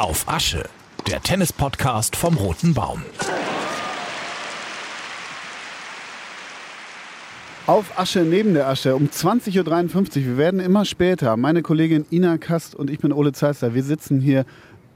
Auf Asche, der Tennis-Podcast vom Roten Baum. Auf Asche neben der Asche um 20.53 Uhr. Wir werden immer später. Meine Kollegin Ina Kast und ich bin Ole Zeister. Wir sitzen hier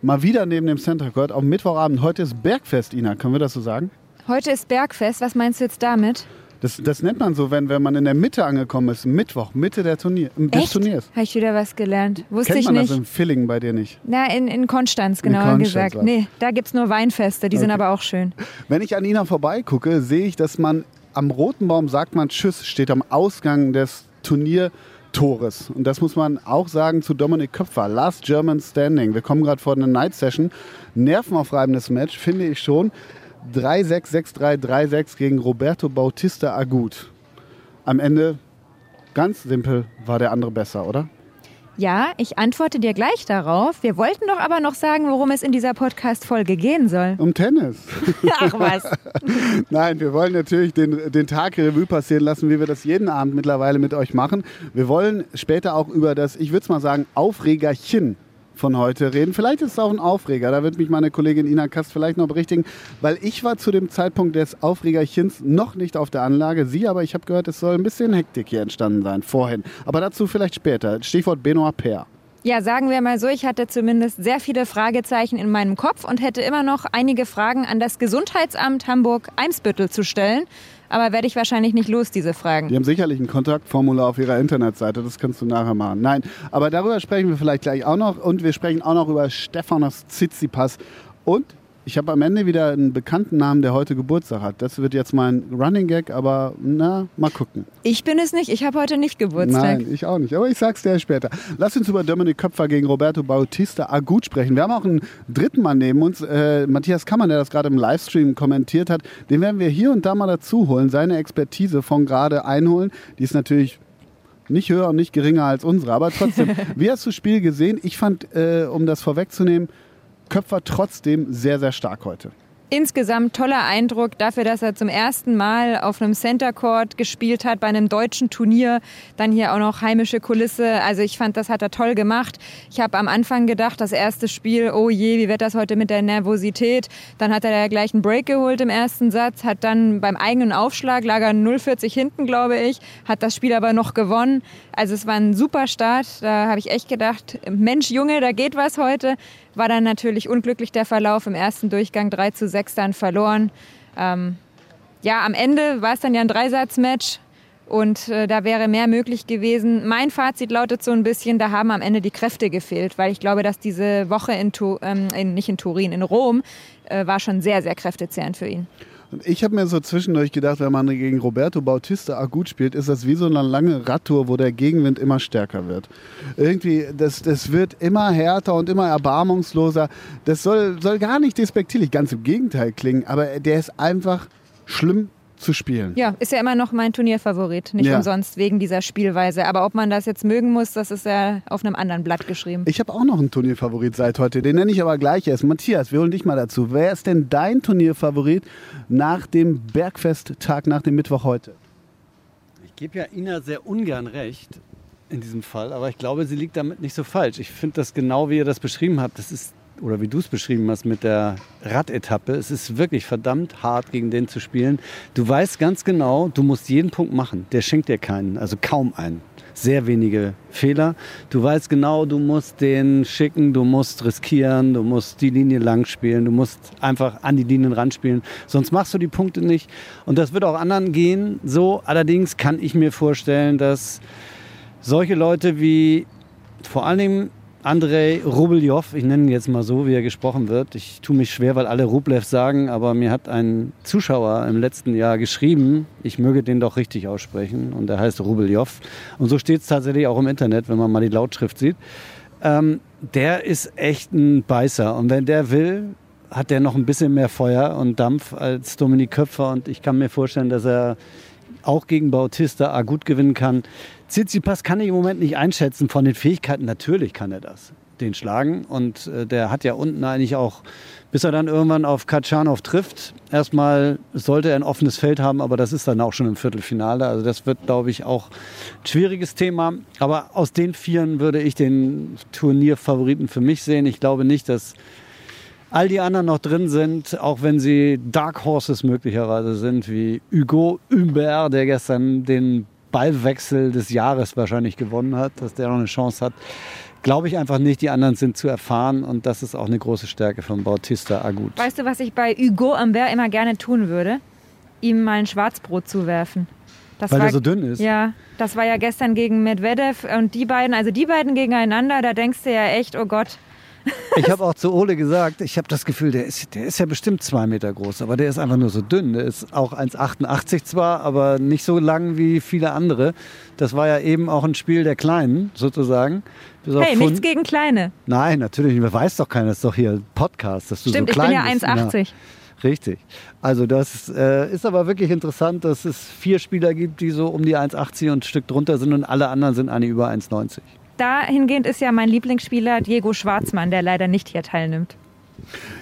mal wieder neben dem Center Court am Mittwochabend. Heute ist Bergfest, Ina. Können wir das so sagen? Heute ist Bergfest. Was meinst du jetzt damit? Das, das nennt man so, wenn, wenn man in der Mitte angekommen ist. Mittwoch, Mitte der Turnier, des Echt? Turniers. Habe ich wieder was gelernt. Wusste Kennt ich man nicht. das im Villingen bei dir nicht? Na, in, in Konstanz, genauer Konstanz gesagt. war's. Nee, da gibt es nur Weinfeste, die sind Okay. aber auch schön. Wenn ich an Ina vorbeigucke, sehe ich, dass man am Roten Baum sagt man Tschüss, steht am Ausgang des Turniertores. Und das muss man auch sagen zu Dominik Köpfer. Last German Standing. Wir kommen gerade vor einer Night Session. Nervenaufreibendes Match, finde ich schon. 3-6, 6-3, 3-6 gegen Roberto Bautista Agut. Am Ende, ganz simpel, war der andere besser, oder? Ja, ich antworte dir gleich darauf. Wir wollten doch aber noch sagen, worum es in dieser Podcast-Folge gehen soll. Um Tennis. Ach was. Nein, wir wollen natürlich den, den Tag Revue passieren lassen, wie wir das jeden Abend mittlerweile mit euch machen. Wir wollen später auch über das, ich würde es mal sagen, Aufregerchen von heute reden. Vielleicht ist es auch ein Aufreger, da wird mich meine Kollegin Ina Kast vielleicht noch berichtigen, weil ich war zu dem Zeitpunkt des Aufregerchens noch nicht auf der Anlage. Sie aber, ich habe gehört, es soll ein bisschen Hektik hier entstanden sein, vorhin. Aber dazu vielleicht später. Stichwort Benoit Paire. Ja, sagen wir mal so, ich hatte zumindest sehr viele Fragezeichen in meinem Kopf und hätte immer noch einige Fragen an das Gesundheitsamt Hamburg-Eimsbüttel zu stellen. Aber werde ich wahrscheinlich nicht los, diese Fragen. Die haben sicherlich ein Kontaktformular auf ihrer Internetseite, das kannst du nachher machen. Nein, aber darüber sprechen wir vielleicht gleich auch noch und wir sprechen auch noch über Stefanos Tsitsipas und ich habe am Ende wieder einen bekannten Namen, der heute Geburtstag hat. Das wird jetzt mein Running Gag, aber na, mal gucken. Ich bin es nicht, ich habe heute nicht Geburtstag. Nein, ich auch nicht, aber ich sag's dir später. Lass uns über Dominik Köpfer gegen Roberto Bautista Agut sprechen. Wir haben auch einen dritten Mann neben uns, äh, Matthias Kammer, der das gerade im Livestream kommentiert hat. Den werden wir hier und da mal dazu holen, seine Expertise von gerade einholen. Die ist natürlich nicht höher und nicht geringer als unsere, aber trotzdem. Wie hast du das Spiel gesehen? Ich fand, äh, um das vorwegzunehmen, Köpfer trotzdem sehr, sehr stark heute. Insgesamt toller Eindruck dafür, dass er zum ersten Mal auf einem Center Court gespielt hat bei einem deutschen Turnier. Dann hier auch noch heimische Kulisse. Also ich fand, das hat er toll gemacht. Ich habe am Anfang gedacht, das erste Spiel, oh je, wie wird das heute mit der Nervosität? Dann hat er ja gleich einen Break geholt im ersten Satz, hat dann beim eigenen Aufschlag, lag er 0,40 hinten, glaube ich, hat das Spiel aber noch gewonnen. Also es war ein super Start. Da habe ich echt gedacht, Mensch, Junge, da geht was heute. War dann natürlich unglücklich der Verlauf im ersten Durchgang 3 zu 6 dann verloren. Ähm, ja, am Ende war es dann ja ein Dreisatzmatch und äh, da wäre mehr möglich gewesen. Mein Fazit lautet so ein bisschen, da haben am Ende die Kräfte gefehlt, weil ich glaube, dass diese Woche in, Tu- ähm, in nicht in Turin, in Rom, äh, war schon sehr, sehr kräftezehrend für ihn. Und ich habe mir so zwischendurch gedacht, wenn man gegen Roberto Bautista Agut spielt, ist das wie so eine lange Radtour, wo der Gegenwind immer stärker wird. Irgendwie, das, das wird immer härter und immer erbarmungsloser. Das soll, soll gar nicht despektierlich, ganz im Gegenteil klingen, aber der ist einfach schlimm zu spielen. Ja, ist ja immer noch mein Turnierfavorit, nicht Ja. umsonst wegen dieser Spielweise. Aber ob man das jetzt mögen muss, das ist ja auf einem anderen Blatt geschrieben. Ich habe auch noch einen Turnierfavorit seit heute, den nenne ich aber gleich erst. Matthias, wir holen dich mal dazu. Wer ist denn dein Turnierfavorit nach dem Bergfesttag, nach dem Mittwoch heute? Ich gebe ja Ina sehr ungern recht in diesem Fall, aber ich glaube, sie liegt damit nicht so falsch. Ich finde das genau, wie ihr das beschrieben habt. Das ist, oder wie du es beschrieben hast mit der Radetappe. Es ist wirklich verdammt hart, gegen den zu spielen. Du weißt ganz genau, du musst jeden Punkt machen. Der schenkt dir keinen, also kaum einen. Sehr wenige Fehler. Du weißt genau, du musst den schicken, du musst riskieren, du musst die Linie lang spielen, du musst einfach an die Linien ranspielen. Sonst machst du die Punkte nicht. Und das wird auch anderen gehen. So, allerdings kann ich mir vorstellen, dass solche Leute wie vor allem Andrei Rubeljow, ich nenne ihn jetzt mal so, wie er gesprochen wird. Ich tue mich schwer, weil alle Rublev sagen, aber mir hat ein Zuschauer im letzten Jahr geschrieben, ich möge den doch richtig aussprechen und er heißt Rubeljow. Und so steht es tatsächlich auch im Internet, wenn man mal die Lautschrift sieht. Ähm, der ist echt ein Beißer und wenn der will, hat der noch ein bisschen mehr Feuer und Dampf als Dominik Köpfer und ich kann mir vorstellen, dass er auch gegen Bautista gut gewinnen kann. Tsitsipas kann ich im Moment nicht einschätzen von den Fähigkeiten. Natürlich kann er das. den schlagen. Und äh, der hat ja unten eigentlich auch, bis er dann irgendwann auf Katschanov trifft, erstmal sollte er ein offenes Feld haben, aber das ist dann auch schon im Viertelfinale. Also das wird, glaube ich, auch ein schwieriges Thema. Aber aus den Vieren würde ich den Turnierfavoriten für mich sehen. Ich glaube nicht, dass all die anderen noch drin sind, auch wenn sie Dark Horses möglicherweise sind, wie Hugo Humbert, der gestern den Ballwechsel des Jahres wahrscheinlich gewonnen hat, dass der noch eine Chance hat. Glaube ich einfach nicht, die anderen sind zu erfahren und das ist auch eine große Stärke von Bautista Agut. Weißt du, was ich bei Hugo Humbert immer gerne tun würde? Ihm mal ein Schwarzbrot zuwerfen. Das Weil war, er so dünn ist. Ja, das war ja gestern gegen Medvedev und die beiden, also die beiden gegeneinander, da denkst du ja echt, oh Gott, ich habe auch zu Ole gesagt, ich habe das Gefühl, der ist, der ist ja bestimmt zwei Meter groß, aber der ist einfach nur so dünn. Der ist auch 1,88 zwar, aber nicht so lang wie viele andere. Das war ja eben auch ein Spiel der Kleinen, sozusagen. Bis hey, nichts gegen Kleine. Nein, natürlich nicht. weiß doch keiner, das ist doch hier ein Podcast, dass du Stimmt, so klein ich bin ja 1,80. Richtig. Also das äh, ist aber wirklich interessant, dass es vier Spieler gibt, die so um die 1,80 und ein Stück drunter sind und alle anderen sind eine über 1,90 dahingehend ist ja mein Lieblingsspieler Diego Schwarzmann, der leider nicht hier teilnimmt.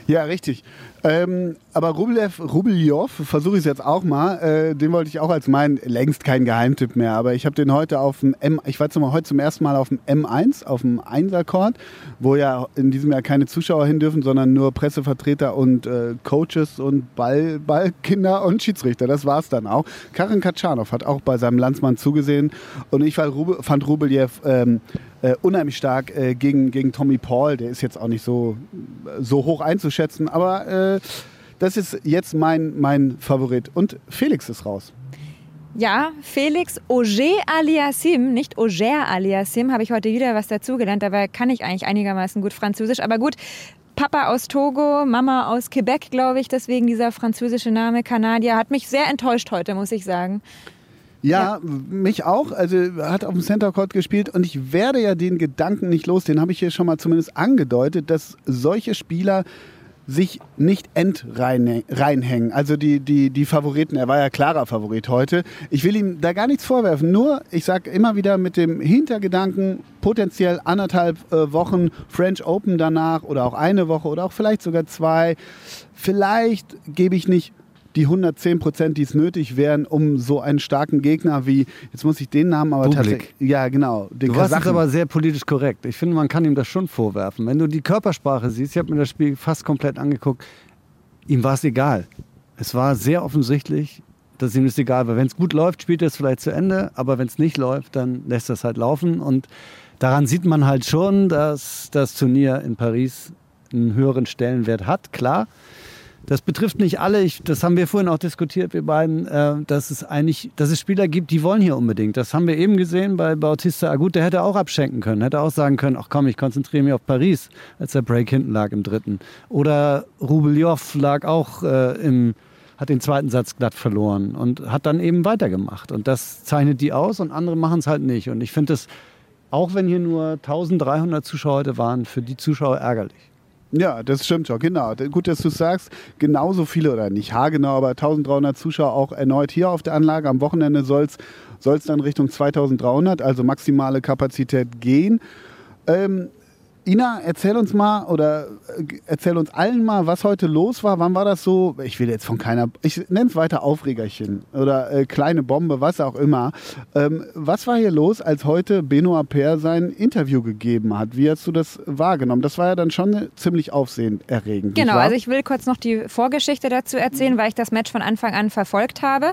Ja, richtig. Ähm, aber Rublev, Rubeljov, versuche ich es jetzt auch mal, äh, den wollte ich auch als meinen, längst kein Geheimtipp mehr, aber ich habe den heute auf dem M, ich war zum, heute zum ersten Mal auf dem M1, auf dem Einserkord, wo ja in diesem Jahr keine Zuschauer hin dürfen, sondern nur Pressevertreter und äh, Coaches und Ball, Ballkinder und Schiedsrichter, das war es dann auch. Karin Katschanov hat auch bei seinem Landsmann zugesehen und ich fand Rubeljev ähm, äh, unheimlich stark äh, gegen, gegen Tommy Paul. Der ist jetzt auch nicht so, so hoch einzuschätzen, aber äh, das ist jetzt mein, mein Favorit. Und Felix ist raus. Ja, Felix Auger aliassim, nicht Auger aliassim, habe ich heute wieder was dazugelernt. Dabei kann ich eigentlich einigermaßen gut Französisch. Aber gut, Papa aus Togo, Mama aus Quebec, glaube ich, deswegen dieser französische Name Kanadier, hat mich sehr enttäuscht heute, muss ich sagen. Ja, ja, mich auch. Also hat auf dem Center Court gespielt und ich werde ja den Gedanken nicht los, den habe ich hier schon mal zumindest angedeutet, dass solche Spieler sich nicht entreinhängen. Also die, die, die Favoriten, er war ja klarer Favorit heute. Ich will ihm da gar nichts vorwerfen. Nur, ich sage immer wieder mit dem Hintergedanken, potenziell anderthalb äh, Wochen French Open danach oder auch eine Woche oder auch vielleicht sogar zwei. Vielleicht gebe ich nicht die 110 Prozent, die es nötig wären, um so einen starken Gegner wie, jetzt muss ich den Namen aber tatsächlich, ja genau, den Du warst aber sehr politisch korrekt. Ich finde, man kann ihm das schon vorwerfen. Wenn du die Körpersprache siehst, ich habe mir das Spiel fast komplett angeguckt, ihm war es egal. Es war sehr offensichtlich, dass ihm das egal war. Wenn es gut läuft, spielt er es vielleicht zu Ende, aber wenn es nicht läuft, dann lässt er es halt laufen und daran sieht man halt schon, dass das Turnier in Paris einen höheren Stellenwert hat, klar. Das betrifft nicht alle. Ich, das haben wir vorhin auch diskutiert, wir beiden, äh, dass es eigentlich, dass es Spieler gibt, die wollen hier unbedingt. Das haben wir eben gesehen bei Bautista Agut. Der hätte auch abschenken können, hätte auch sagen können, ach komm, ich konzentriere mich auf Paris, als der Break hinten lag im dritten. Oder Rubeljov lag auch äh, im, hat den zweiten Satz glatt verloren und hat dann eben weitergemacht. Und das zeichnet die aus und andere machen es halt nicht. Und ich finde es, auch wenn hier nur 1300 Zuschauer heute waren, für die Zuschauer ärgerlich. Ja, das stimmt schon, genau. Gut, dass du sagst, genauso viele, oder nicht haargenau, aber 1300 Zuschauer auch erneut hier auf der Anlage. Am Wochenende soll es dann Richtung 2300, also maximale Kapazität gehen. Ähm, Ina, erzähl uns mal oder äh, erzähl uns allen mal, was heute los war. Wann war das so? Ich will jetzt von keiner, ich nenne es weiter Aufregerchen oder äh, kleine Bombe, was auch immer. Ähm, was war hier los, als heute Benoit Paire sein Interview gegeben hat? Wie hast du das wahrgenommen? Das war ja dann schon ziemlich aufsehenerregend. Genau, also ich will kurz noch die Vorgeschichte dazu erzählen, weil ich das Match von Anfang an verfolgt habe.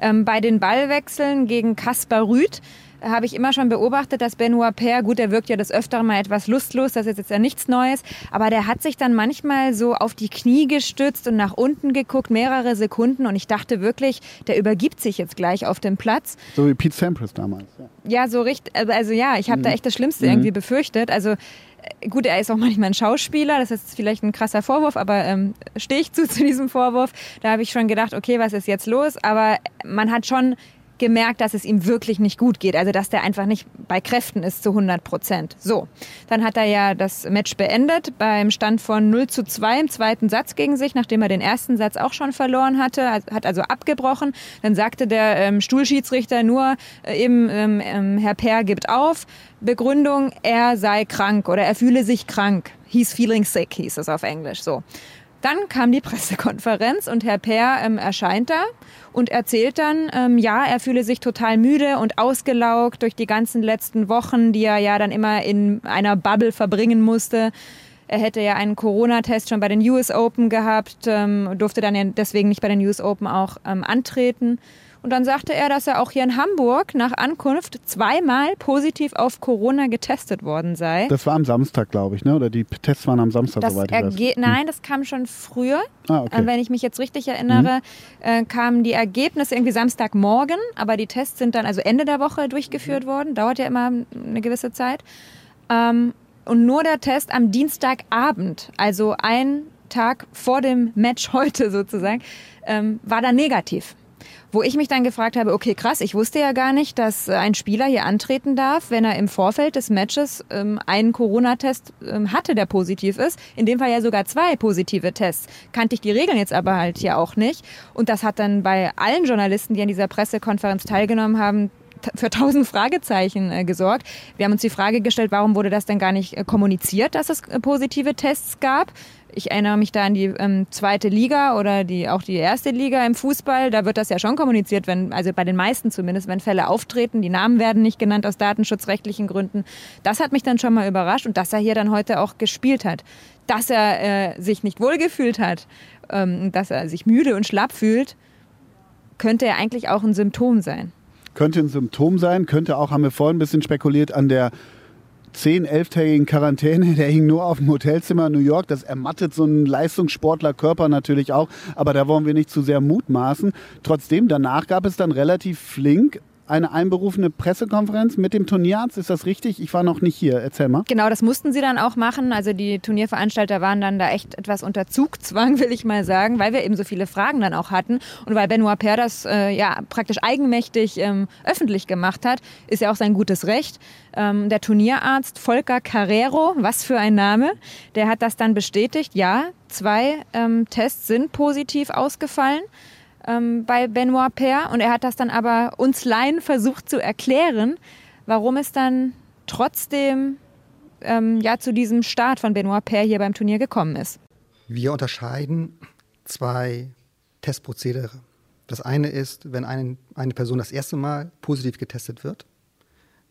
Ähm, bei den Ballwechseln gegen Kaspar Rüth habe ich immer schon beobachtet, dass Benoit Paire, gut, der wirkt ja des Öfteren mal etwas lustlos, das ist jetzt ja nichts Neues, aber der hat sich dann manchmal so auf die Knie gestützt und nach unten geguckt, mehrere Sekunden und ich dachte wirklich, der übergibt sich jetzt gleich auf dem Platz. So wie Pete Sampras damals. Ja, ja so richtig, also, also ja, ich habe mhm. da echt das Schlimmste mhm. irgendwie befürchtet. Also äh, gut, er ist auch manchmal ein Schauspieler, das ist vielleicht ein krasser Vorwurf, aber ähm, stehe ich zu zu diesem Vorwurf. Da habe ich schon gedacht, okay, was ist jetzt los? Aber man hat schon gemerkt, dass es ihm wirklich nicht gut geht. Also dass der einfach nicht bei Kräften ist zu 100 Prozent. So, dann hat er ja das Match beendet beim Stand von 0 zu 2 im zweiten Satz gegen sich, nachdem er den ersten Satz auch schon verloren hatte, hat also abgebrochen. Dann sagte der ähm, Stuhlschiedsrichter nur äh, eben, ähm, ähm, Herr Per gibt auf. Begründung, er sei krank oder er fühle sich krank. He's feeling sick, hieß es auf Englisch. So. Dann kam die Pressekonferenz und Herr Peer ähm, erscheint da und erzählt dann, ähm, ja, er fühle sich total müde und ausgelaugt durch die ganzen letzten Wochen, die er ja dann immer in einer Bubble verbringen musste. Er hätte ja einen Corona-Test schon bei den US Open gehabt, ähm, durfte dann ja deswegen nicht bei den US Open auch ähm, antreten. Und dann sagte er, dass er auch hier in Hamburg nach Ankunft zweimal positiv auf Corona getestet worden sei. Das war am Samstag, glaube ich, ne? oder die Tests waren am Samstag, das soweit ich weiß. Erge Nein, das kam schon früher. Ah, okay. Äh, wenn ich mich jetzt richtig erinnere, Mhm. äh, kamen die Ergebnisse irgendwie Samstagmorgen, aber die Tests sind dann also Ende der Woche durchgeführt worden. Dauert ja immer eine gewisse Zeit. Ähm, und nur der Test am Dienstagabend, also ein Tag vor dem Match heute sozusagen, ähm, war dann negativ. Wo ich mich dann gefragt habe, okay, krass, ich wusste ja gar nicht, dass äh, ein Spieler hier antreten darf, wenn er im Vorfeld des Matches ähm, einen Corona-Test ähm, hatte, der positiv ist. In dem Fall ja sogar zwei positive Tests. Kannte ich die Regeln jetzt aber halt hier auch nicht. Und das hat dann bei allen Journalisten, die an dieser Pressekonferenz teilgenommen haben, für tausend Fragezeichen äh, gesorgt. Wir haben uns die Frage gestellt, warum wurde das denn gar nicht äh, kommuniziert, dass es äh, positive Tests gab? Ich erinnere mich da an die ähm, zweite Liga oder die, auch die erste Liga im Fußball. Da wird das ja schon kommuniziert, wenn, also bei den meisten zumindest, wenn Fälle auftreten. Die Namen werden nicht genannt aus datenschutzrechtlichen Gründen. Das hat mich dann schon mal überrascht und dass er hier dann heute auch gespielt hat. Dass er äh, sich nicht wohlgefühlt hat, ähm, dass er sich müde und schlapp fühlt, könnte ja eigentlich auch ein Symptom sein. Könnte ein Symptom sein, könnte auch, haben wir vorhin ein bisschen spekuliert, an der 10-, 11-tägigen Quarantäne. Der hing nur auf dem Hotelzimmer in New York. Das ermattet so einen Leistungssportlerkörper natürlich auch. Aber da wollen wir nicht zu sehr mutmaßen. Trotzdem, danach gab es dann relativ flink eine einberufene Pressekonferenz mit dem Turnierarzt. Ist das richtig? Ich war noch nicht hier. Erzähl mal. Genau, das mussten sie dann auch machen. Also die Turnierveranstalter waren dann da echt etwas unter Zugzwang, will ich mal sagen, weil wir eben so viele Fragen dann auch hatten und weil Benoit Per das äh, ja praktisch eigenmächtig ähm, öffentlich gemacht hat, ist ja auch sein gutes Recht. Ähm, der Turnierarzt Volker Carrero, was für ein Name, der hat das dann bestätigt. Ja, zwei ähm, Tests sind positiv ausgefallen ähm, bei Benoit Per und er hat das dann aber uns Laien versucht zu erklären, warum es dann trotzdem ähm, ja zu diesem Start von Benoit Per hier beim Turnier gekommen ist. Wir unterscheiden zwei Testprozedere. Das eine ist, wenn ein, eine Person das erste Mal positiv getestet wird,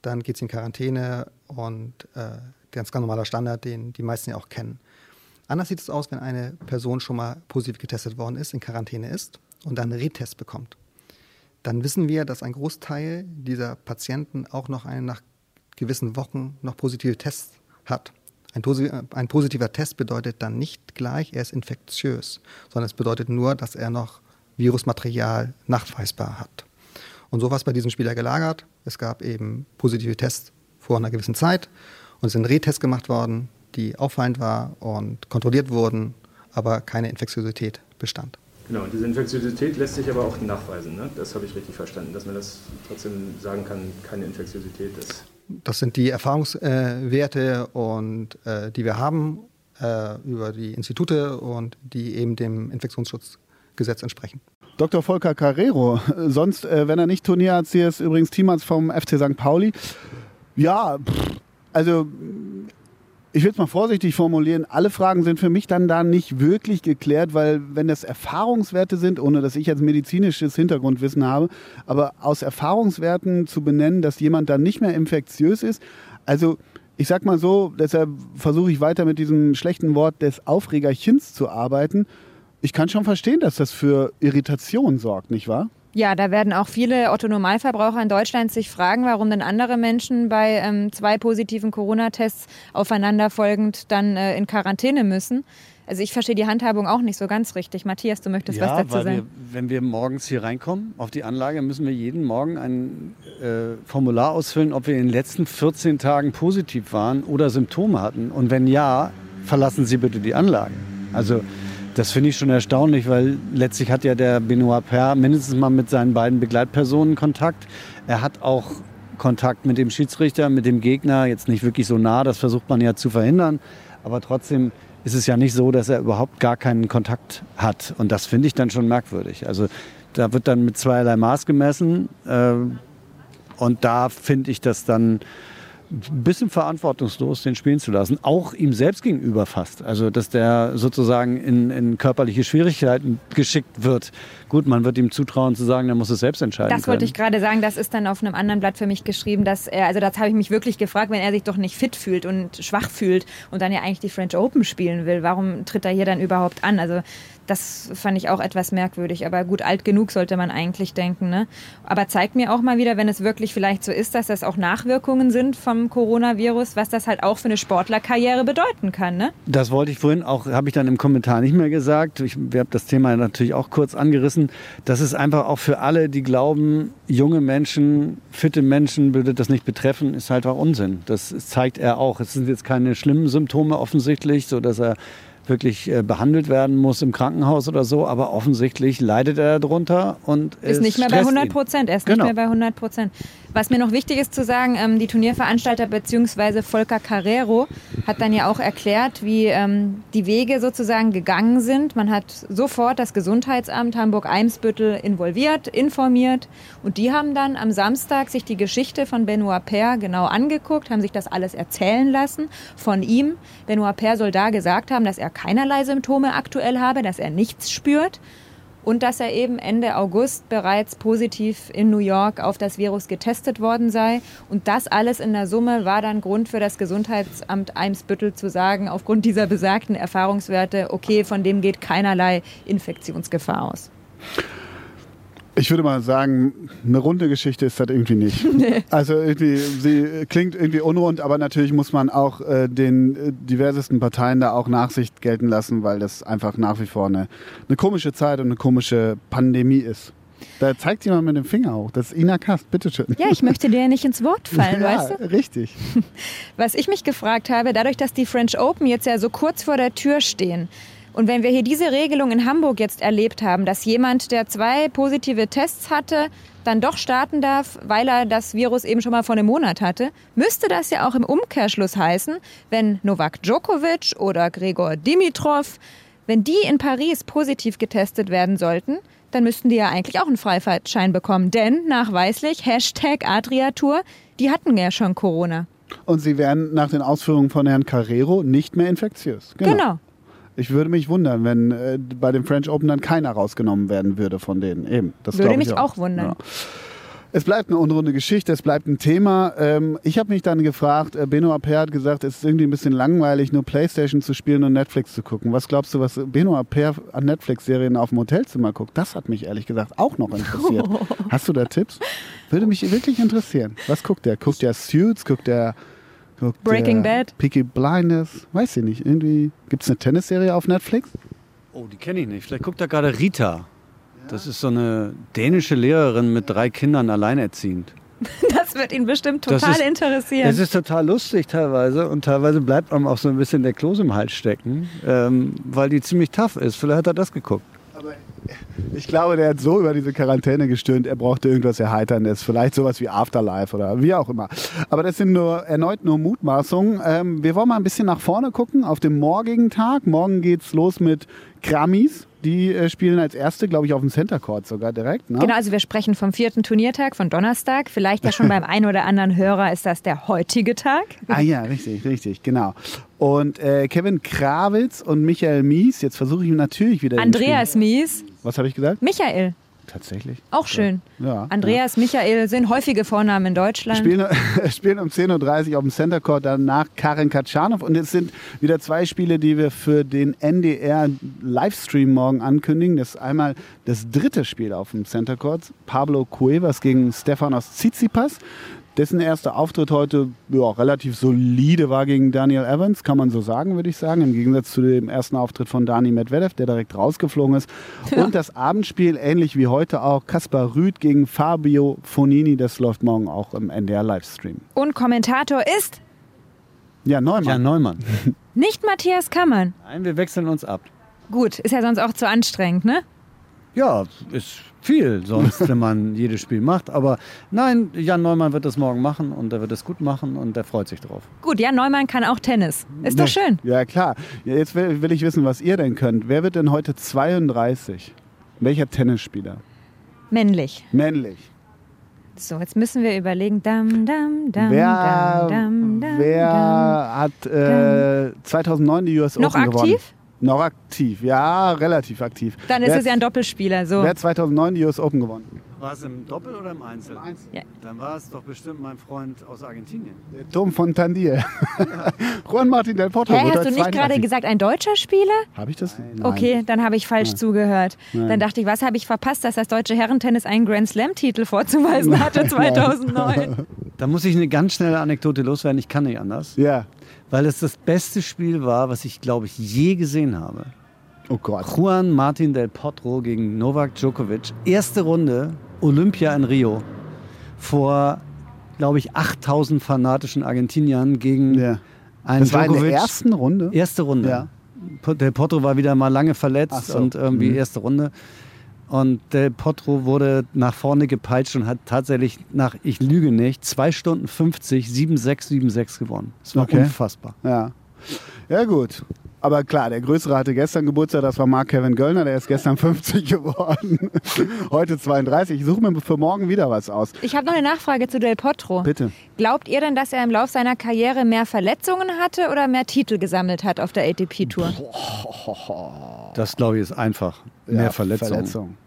dann geht sie in Quarantäne und äh, ganz, ganz normaler Standard, den die meisten ja auch kennen. Anders sieht es aus, wenn eine Person schon mal positiv getestet worden ist, in Quarantäne ist und dann einen Retest bekommt. Dann wissen wir, dass ein Großteil dieser Patienten auch noch einen nach gewissen Wochen noch positive Tests hat. Ein, ein positiver Test bedeutet dann nicht gleich, er ist infektiös, sondern es bedeutet nur, dass er noch Virusmaterial nachweisbar hat. Und so war es bei diesem Spieler gelagert. Es gab eben positive Tests vor einer gewissen Zeit und es sind Retests gemacht worden, die auffallend war und kontrolliert wurden, aber keine Infektiosität bestand. Genau, und diese Infektiosität lässt sich aber auch nachweisen. Ne? Das habe ich richtig verstanden, dass man das trotzdem sagen kann, keine Infektiosität ist. Das sind die Erfahrungswerte und äh, die wir haben äh, über die Institute und die eben dem Infektionsschutzgesetz entsprechen. Dr. Volker Carrero, sonst, äh, wenn er nicht Turnierarzt hier ist, übrigens Teamarzt vom FC St. Pauli. Ja, pff, also ich will es mal vorsichtig formulieren, alle Fragen sind für mich dann da nicht wirklich geklärt, weil wenn das Erfahrungswerte sind, ohne dass ich jetzt medizinisches Hintergrundwissen habe, aber aus Erfahrungswerten zu benennen, dass jemand dann nicht mehr infektiös ist, also ich sag mal so, deshalb versuche ich weiter mit diesem schlechten Wort des Aufregerchens zu arbeiten. Ich kann schon verstehen, dass das für Irritation sorgt, nicht wahr? Ja, da werden auch viele Otto-Normalverbraucher in Deutschland sich fragen, warum denn andere Menschen bei ähm, zwei positiven Corona-Tests aufeinanderfolgend dann äh, in Quarantäne müssen. Also ich verstehe die Handhabung auch nicht so ganz richtig. Matthias, du möchtest was dazu weil sagen? wir, wenn wir morgens hier reinkommen auf die Anlage, müssen wir jeden Morgen ein äh, Formular ausfüllen, ob wir in den letzten 14 Tagen positiv waren oder Symptome hatten. Und wenn ja, verlassen Sie bitte die Anlage. Also Das finde ich schon erstaunlich, weil letztlich hat ja der Benoit Per mindestens mal mit seinen beiden Begleitpersonen Kontakt. Er hat auch Kontakt mit dem Schiedsrichter, mit dem Gegner, jetzt nicht wirklich so nah, das versucht man ja zu verhindern. Aber trotzdem ist es ja nicht so, dass er überhaupt gar keinen Kontakt hat. Und das finde ich dann schon merkwürdig. Also da wird dann mit zweierlei Maß gemessen. Äh, und da finde ich das dann ein bisschen verantwortungslos, den spielen zu lassen. Auch ihm selbst gegenüber fast. Also, dass der sozusagen in, in körperliche Schwierigkeiten geschickt wird. Gut, man wird ihm zutrauen zu sagen, er muss es selbst entscheiden. Das können. wollte ich gerade sagen, das ist dann auf einem anderen Blatt für mich geschrieben, dass er, also das habe ich mich wirklich gefragt, wenn er sich doch nicht fit fühlt und schwach fühlt und dann ja eigentlich die French Open spielen will, warum tritt er hier dann überhaupt an? Also das fand ich auch etwas merkwürdig. Aber gut, alt genug sollte man eigentlich denken. Ne? Aber zeigt mir auch mal wieder, wenn es wirklich vielleicht so ist, dass das auch Nachwirkungen sind vom Coronavirus, was das halt auch für eine Sportlerkarriere bedeuten kann. Ne? Das wollte ich vorhin auch, habe ich dann im Kommentar nicht mehr gesagt. Ich habe das Thema natürlich auch kurz angerissen. Das ist einfach auch für alle, die glauben, junge Menschen, fitte Menschen würde das nicht betreffen, ist halt auch Unsinn. Das zeigt er auch. Es sind jetzt keine schlimmen Symptome offensichtlich, so dass er wirklich äh, behandelt werden muss im Krankenhaus oder so, aber offensichtlich leidet er darunter und ist nicht mehr bei 100 Prozent. Er ist genau. nicht mehr bei 100 Prozent. Was mir noch wichtig ist zu sagen, ähm, die Turnierveranstalter bzw. Volker Carrero hat dann ja auch erklärt, wie ähm, die Wege sozusagen gegangen sind. Man hat sofort das Gesundheitsamt Hamburg-Eimsbüttel involviert, informiert und die haben dann am Samstag sich die Geschichte von Benoit Per genau angeguckt, haben sich das alles erzählen lassen von ihm. Benoit Per soll da gesagt haben, dass er keinerlei Symptome aktuell habe, dass er nichts spürt und dass er eben Ende August bereits positiv in New York auf das Virus getestet worden sei. Und das alles in der Summe war dann Grund für das Gesundheitsamt Eimsbüttel zu sagen, aufgrund dieser besagten Erfahrungswerte, okay, von dem geht keinerlei Infektionsgefahr aus. Ich würde mal sagen, eine runde Geschichte ist das irgendwie nicht. Nee. Also irgendwie, sie klingt irgendwie unrund, aber natürlich muss man auch äh, den äh, diversesten Parteien da auch Nachsicht gelten lassen, weil das einfach nach wie vor eine, eine komische Zeit und eine komische Pandemie ist. Da zeigt jemand mit dem Finger hoch. Das ist Ina Kast, bitteschön. Ja, ich möchte dir ja nicht ins Wort fallen, ja, weißt du? Richtig. Was ich mich gefragt habe, dadurch, dass die French Open jetzt ja so kurz vor der Tür stehen, und wenn wir hier diese Regelung in Hamburg jetzt erlebt haben, dass jemand, der zwei positive Tests hatte, dann doch starten darf, weil er das Virus eben schon mal vor einem Monat hatte, müsste das ja auch im Umkehrschluss heißen, wenn Novak Djokovic oder Gregor Dimitrov, wenn die in Paris positiv getestet werden sollten, dann müssten die ja eigentlich auch einen Freifahrtschein bekommen. Denn nachweislich, Hashtag Adriatur, die hatten ja schon Corona. Und sie wären nach den Ausführungen von Herrn Carrero nicht mehr infektiös. Genau. genau. Ich würde mich wundern, wenn äh, bei dem French Open dann keiner rausgenommen werden würde von denen. Eben, das würde mich auch, auch wundern. Ja. Es bleibt eine unrunde Geschichte, es bleibt ein Thema. Ähm, ich habe mich dann gefragt, äh, Beno Aper hat gesagt, es ist irgendwie ein bisschen langweilig, nur Playstation zu spielen und Netflix zu gucken. Was glaubst du, was Beno Aper an Netflix-Serien auf dem Hotelzimmer guckt? Das hat mich ehrlich gesagt auch noch interessiert. Hast du da Tipps? Würde mich wirklich interessieren. Was guckt der? Guckt der Suits? Guckt der Guckt Breaking Bad. Peaky Blinders. Weiß ich nicht. Irgendwie. Gibt es eine Tennisserie auf Netflix? Oh, die kenne ich nicht. Vielleicht guckt da gerade Rita. Das ist so eine dänische Lehrerin mit drei Kindern alleinerziehend. Das wird ihn bestimmt total ist, interessieren. Es ist total lustig teilweise und teilweise bleibt einem auch so ein bisschen der Kloß im Hals stecken, ähm, weil die ziemlich tough ist. Vielleicht hat er das geguckt. Ich glaube, der hat so über diese Quarantäne gestöhnt, er brauchte irgendwas Erheiterndes. Vielleicht sowas wie Afterlife oder wie auch immer. Aber das sind nur erneut nur Mutmaßungen. Ähm, wir wollen mal ein bisschen nach vorne gucken auf den morgigen Tag. Morgen geht's los mit Grammys. Die äh, spielen als erste, glaube ich, auf dem Center Court sogar direkt. Ne? Genau, also wir sprechen vom vierten Turniertag, von Donnerstag. Vielleicht ja schon beim einen oder anderen Hörer ist das der heutige Tag. ah ja, richtig, richtig, genau. Und äh, Kevin Krawitz und Michael Mies, jetzt versuche ich natürlich wieder. Andreas Mies. Was habe ich gesagt? Michael. Tatsächlich. Auch schön. Ja, Andreas, ja. Michael sind häufige Vornamen in Deutschland. Spielen, spielen um 10.30 Uhr auf dem Center Court, danach Karin Katschanov. Und es sind wieder zwei Spiele, die wir für den NDR Livestream morgen ankündigen. Das ist einmal das dritte Spiel auf dem Center Court. Pablo Cuevas gegen Stefanos Tsitsipas dessen erster Auftritt heute ja, relativ solide war gegen Daniel Evans, kann man so sagen, würde ich sagen. Im Gegensatz zu dem ersten Auftritt von Dani Medvedev, der direkt rausgeflogen ist. Ja. Und das Abendspiel, ähnlich wie heute auch, Kaspar Rüth gegen Fabio Fonini, das läuft morgen auch im NDR Livestream. Und Kommentator ist? Ja, Neumann. Ja, Neumann. Nicht Matthias Kammern. Nein, wir wechseln uns ab. Gut, ist ja sonst auch zu anstrengend, ne? Ja, ist viel sonst, wenn man jedes Spiel macht. Aber nein, Jan Neumann wird das morgen machen und er wird es gut machen und er freut sich drauf. Gut, Jan Neumann kann auch Tennis. Ist doch schön. Ja, klar. Jetzt will, will ich wissen, was ihr denn könnt. Wer wird denn heute 32? Welcher Tennisspieler? Männlich. Männlich. So, jetzt müssen wir überlegen. Dam, dam, dam, wer dam, dam, dam, wer hat äh, 2009 die US Noch Open gewonnen? aktiv? Noch aktiv, ja, relativ aktiv. Dann ist wer, es ja ein Doppelspieler. So. Wer hat 2009 die US Open gewonnen? War es im Doppel oder im Einzel? Ja. Dann war es doch bestimmt mein Freund aus Argentinien. Der Tom von Tandier. Juan Martin del Potro. Hä, hast du nicht 32. gerade gesagt, ein deutscher Spieler? Habe ich das? Nein. Okay, dann habe ich falsch zugehört. Dann dachte ich, was habe ich verpasst, dass das deutsche Herrentennis einen Grand Slam-Titel vorzuweisen hatte 2009. Da muss ich eine ganz schnelle Anekdote loswerden. Ich kann nicht anders. Ja. Weil es das beste Spiel war, was ich, glaube ich, je gesehen habe. Oh Gott. Juan Martin del Potro gegen Novak Djokovic. Erste Runde, Olympia in Rio. Vor, glaube ich, 8000 fanatischen Argentiniern gegen Ja. einen Das war in Djokovic. der ersten Runde? Erste Runde. Ja. Del Potro war wieder mal lange verletzt so. und irgendwie Mhm. erste Runde. Und Del Potro wurde nach vorne gepeitscht und hat tatsächlich nach, ich lüge nicht, 2 Stunden 50, 7-6, 7-6 gewonnen. Das war Okay. unfassbar. Ja. Ja, gut. Aber klar, der Größere hatte gestern Geburtstag, das war Mark Kevin Göllner, der ist gestern 50 geworden. Heute 32. Ich suche mir für morgen wieder was aus. Ich habe noch eine Nachfrage zu Del Potro. Bitte. Glaubt ihr denn, dass er im Lauf seiner Karriere mehr Verletzungen hatte oder mehr Titel gesammelt hat auf der ATP-Tour? Das, glaube ich, ist einfach. Mehr Ja, Verletzungen. Verletzung.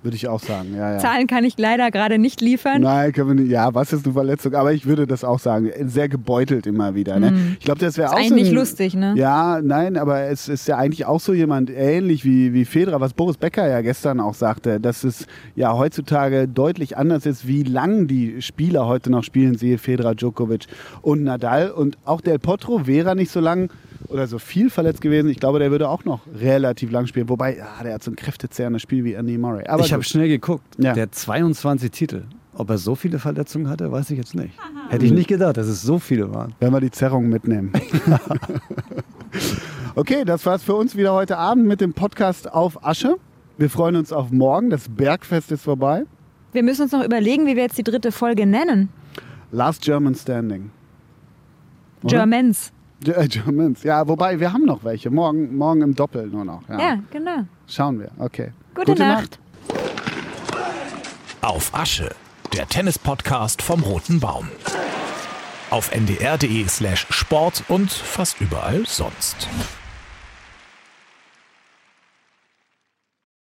Würde ich auch sagen, ja, ja. Zahlen kann ich leider gerade nicht liefern. Nein, können wir nicht. Ja, was ist eine Verletzung? Aber ich würde das auch sagen. Sehr gebeutelt immer wieder. Ne? Ich glaube, das wäre auch. Ist so eigentlich ein, lustig, ne? Ja, nein, aber es ist ja eigentlich auch so jemand ähnlich wie, wie Federer, was Boris Becker ja gestern auch sagte, dass es ja heutzutage deutlich anders ist, wie lang die Spieler heute noch spielen, siehe Federer, Djokovic und Nadal. Und auch Del Potro wäre nicht so lang oder so viel verletzt gewesen. Ich glaube, der würde auch noch relativ lang spielen. Wobei, ja, der hat so ein kräftezerrendes Spiel wie Andy Murray. Aber ich habe schnell geguckt. Ja. Der hat 22 Titel. Ob er so viele Verletzungen hatte, weiß ich jetzt nicht. Hätte ich nicht gedacht, dass es so viele waren. Wenn wir die Zerrung mitnehmen. okay, das war's für uns wieder heute Abend mit dem Podcast auf Asche. Wir freuen uns auf morgen. Das Bergfest ist vorbei. Wir müssen uns noch überlegen, wie wir jetzt die dritte Folge nennen. Last German Standing. Oder? Germans. Ge- Germans. Ja, wobei wir haben noch welche. Morgen, morgen im Doppel nur noch. Ja. Ja, genau. Schauen wir. Okay. Gute, Nacht. Auf Asche, der Tennis-Podcast vom Roten Baum. Auf ndr.de slash Sport und fast überall sonst.